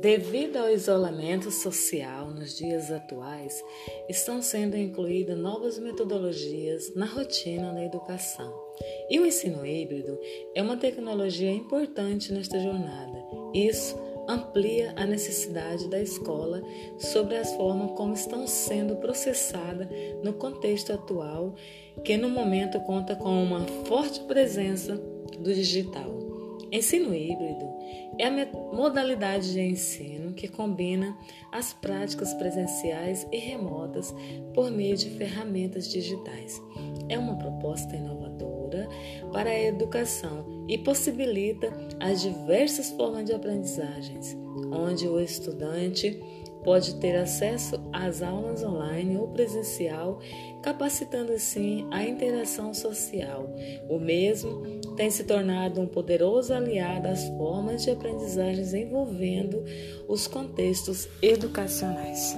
Devido ao isolamento social nos dias atuais, estão sendo incluídas novas metodologias na rotina da educação. E o ensino híbrido é uma tecnologia importante nesta jornada. Isso amplia a necessidade da escola sobre as formas como estão sendo processadas no contexto atual, que no momento conta com uma forte presença do digital. Ensino híbrido é a modalidade de ensino que combina as práticas presenciais e remotas por meio de ferramentas digitais. É uma proposta inovadora para a educação e possibilita as diversas formas de aprendizagens, onde o estudante pode ter acesso às aulas online ou presencial, capacitando assim a interação social. O mesmo tem se tornado um poderoso aliado às formas de aprendizagens envolvendo os contextos educacionais.